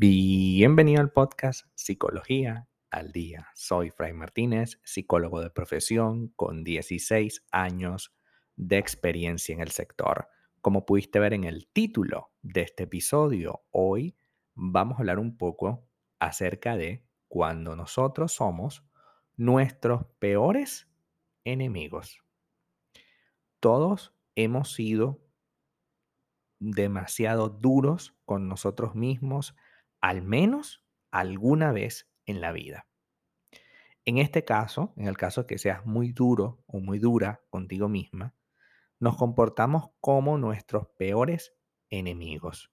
Bienvenido al podcast Psicología al Día. Soy Fray Martínez, psicólogo de profesión con 16 años de experiencia en el sector. Como pudiste ver en el título de este episodio, hoy vamos a hablar un poco acerca de cuando nosotros somos nuestros peores enemigos. Todos hemos sido demasiado duros con nosotros mismos al menos alguna vez en la vida. En este caso, en el caso que seas muy duro o muy dura contigo misma, nos comportamos como nuestros peores enemigos.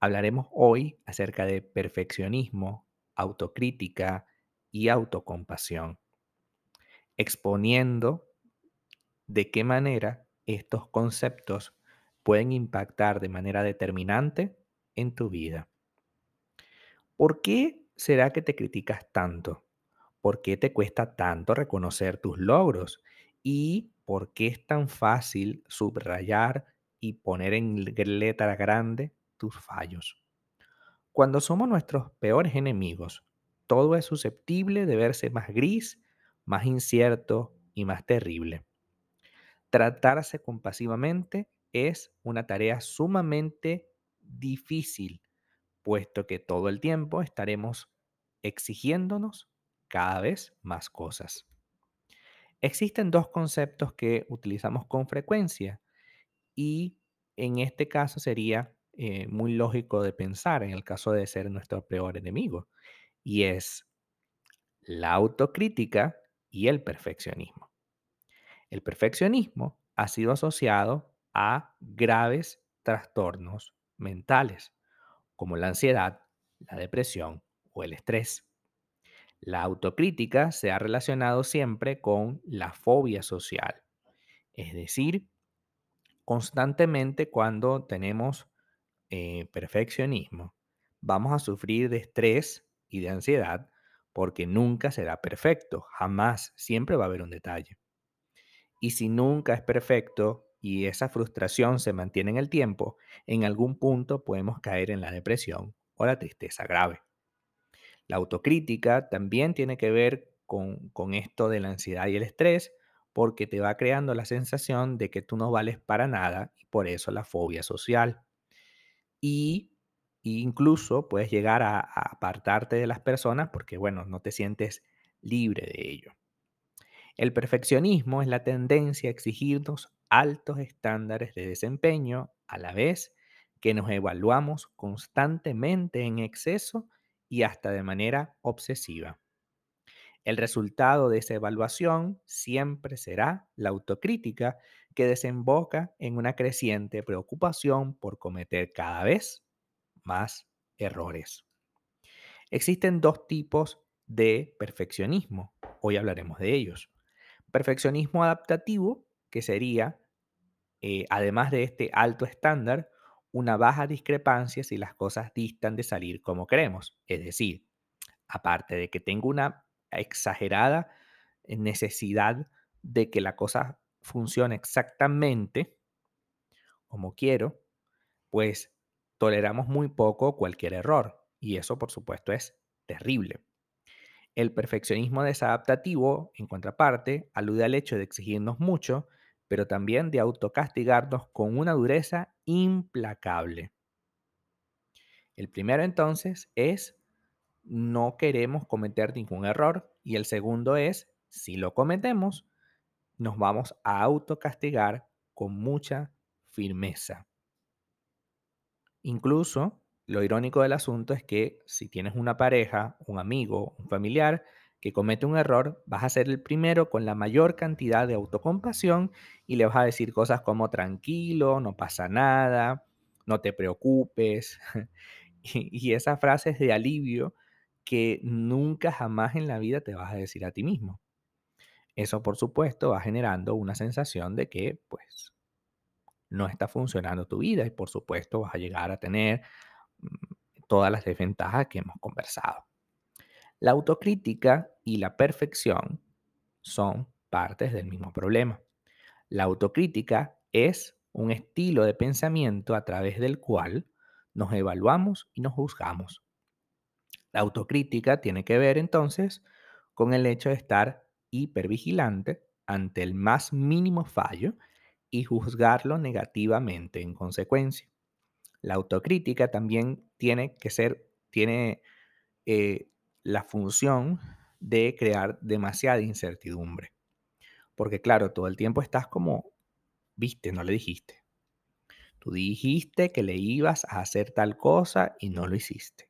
Hablaremos hoy acerca de perfeccionismo, autocrítica y autocompasión, exponiendo de qué manera estos conceptos pueden impactar de manera determinante en tu vida. ¿Por qué será que te criticas tanto? ¿Por qué te cuesta tanto reconocer tus logros? ¿Y por qué es tan fácil subrayar y poner en letra grande tus fallos? Cuando somos nuestros peores enemigos, todo es susceptible de verse más gris, más incierto y más terrible. Tratarse compasivamente es una tarea sumamente difícil puesto que todo el tiempo estaremos exigiéndonos cada vez más cosas. Existen dos conceptos que utilizamos con frecuencia y en este caso sería eh, muy lógico de pensar en el caso de ser nuestro peor enemigo y es la autocrítica y el perfeccionismo. El perfeccionismo ha sido asociado a graves trastornos mentales como la ansiedad, la depresión o el estrés. La autocrítica se ha relacionado siempre con la fobia social, es decir, constantemente cuando tenemos eh, perfeccionismo, vamos a sufrir de estrés y de ansiedad porque nunca será perfecto, jamás, siempre va a haber un detalle. Y si nunca es perfecto y esa frustración se mantiene en el tiempo, en algún punto podemos caer en la depresión o la tristeza grave. La autocrítica también tiene que ver con, con esto de la ansiedad y el estrés, porque te va creando la sensación de que tú no vales para nada y por eso la fobia social. Y incluso puedes llegar a, a, apartarte de las personas porque, bueno, no te sientes libre de ello. El perfeccionismo es la tendencia a exigirnos altos estándares de desempeño a la vez que nos evaluamos constantemente en exceso y hasta de manera obsesiva. El resultado de esa evaluación siempre será la autocrítica que desemboca en una creciente preocupación por cometer cada vez más errores. Existen dos tipos de perfeccionismo. Hoy hablaremos de ellos. Perfeccionismo adaptativo, que sería eh, además de este alto estándar, una baja discrepancia si las cosas distan de salir como queremos. Es decir, aparte de que tengo una exagerada necesidad de que la cosa funcione exactamente como quiero, pues toleramos muy poco cualquier error. Y eso, por supuesto, es terrible. El perfeccionismo desadaptativo, en contraparte, alude al hecho de exigirnos mucho pero también de autocastigarnos con una dureza implacable. El primero entonces es no queremos cometer ningún error y el segundo es si lo cometemos, nos vamos a autocastigar con mucha firmeza. Incluso lo irónico del asunto es que si tienes una pareja, un amigo, un familiar que comete un error, vas a ser el primero con la mayor cantidad de autocompasión y le vas a decir cosas como tranquilo, no pasa nada, no te preocupes. y, esas frases de alivio que nunca jamás en la vida te vas a decir a ti mismo. Eso, por supuesto, va generando una sensación de que, pues, no está funcionando tu vida y, por supuesto, vas a llegar a tener mm, todas las desventajas que hemos conversado. La autocrítica y la perfección son partes del mismo problema. La autocrítica es un estilo de pensamiento a través del cual nos evaluamos y nos juzgamos. La autocrítica tiene que ver entonces con el hecho de estar hipervigilante ante el más mínimo fallo y juzgarlo negativamente en consecuencia. La autocrítica también tiene que ser, tiene eh, la función de crear demasiada incertidumbre. Porque claro, todo el tiempo estás como, viste, no le dijiste. Tú dijiste que le ibas a hacer tal cosa y no lo hiciste.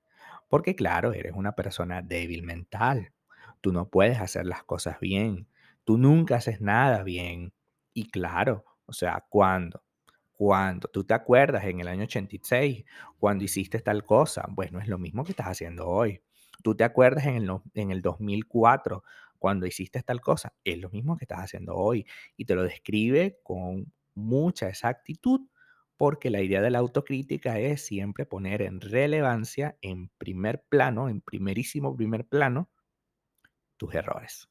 Porque claro, eres una persona débil mental. Tú no puedes hacer las cosas bien. Tú nunca haces nada bien. Y claro, o sea, ¿cuándo? Cuando tú te acuerdas en el año 86, cuando hiciste tal cosa, pues no es lo mismo que estás haciendo hoy. Tú te acuerdas en el, en el 2004, cuando hiciste tal cosa, es lo mismo que estás haciendo hoy. Y te lo describe con mucha exactitud, porque la idea de la autocrítica es siempre poner en relevancia, en primer plano, en primerísimo primer plano, tus errores.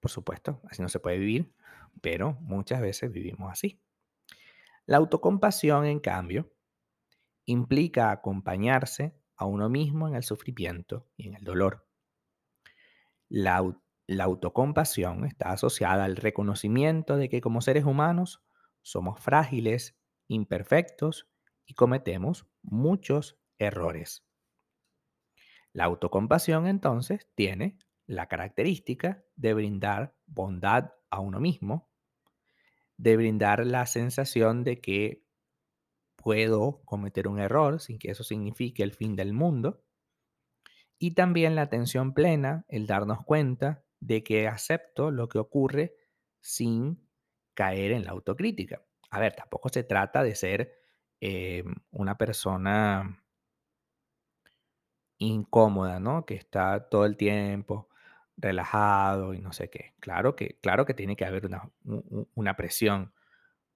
Por supuesto, así no se puede vivir, pero muchas veces vivimos así. La autocompasión, en cambio, implica acompañarse a uno mismo en el sufrimiento y en el dolor. La, la autocompasión está asociada al reconocimiento de que como seres humanos somos frágiles, imperfectos y cometemos muchos errores. La autocompasión entonces tiene la característica de brindar bondad a uno mismo, de brindar la sensación de que puedo cometer un error sin que eso signifique el fin del mundo. Y también la atención plena, el darnos cuenta de que acepto lo que ocurre sin caer en la autocrítica. A ver, tampoco se trata de ser eh, una persona incómoda, ¿no? Que está todo el tiempo relajado y no sé qué. Claro que, claro que tiene que haber una, presión,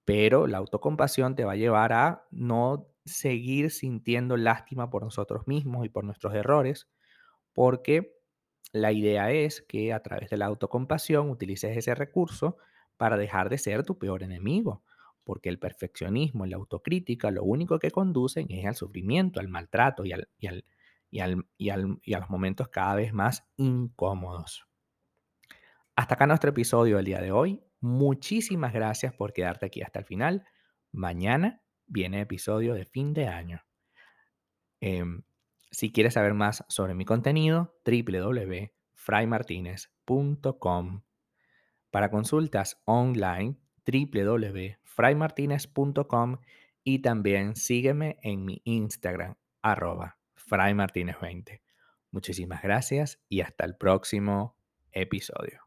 pero la autocompasión te va a llevar a no seguir sintiendo lástima por nosotros mismos y por nuestros errores, porque la idea es que a través de la autocompasión utilices ese recurso para dejar de ser tu peor enemigo, porque el perfeccionismo y la autocrítica lo único que conducen es al sufrimiento, al maltrato y, al, y, al, y, al, y, a los momentos cada vez más incómodos. Hasta acá nuestro episodio del día de hoy. Muchísimas gracias por quedarte aquí hasta el final. Mañana viene episodio de fin de año. Em, si quieres saber más sobre mi contenido, www.fraymartinez.com. Para consultas online, www.fraymartinez.com y también sígueme en mi Instagram, arroba fraymartinez20. Muchísimas gracias y hasta el próximo episodio.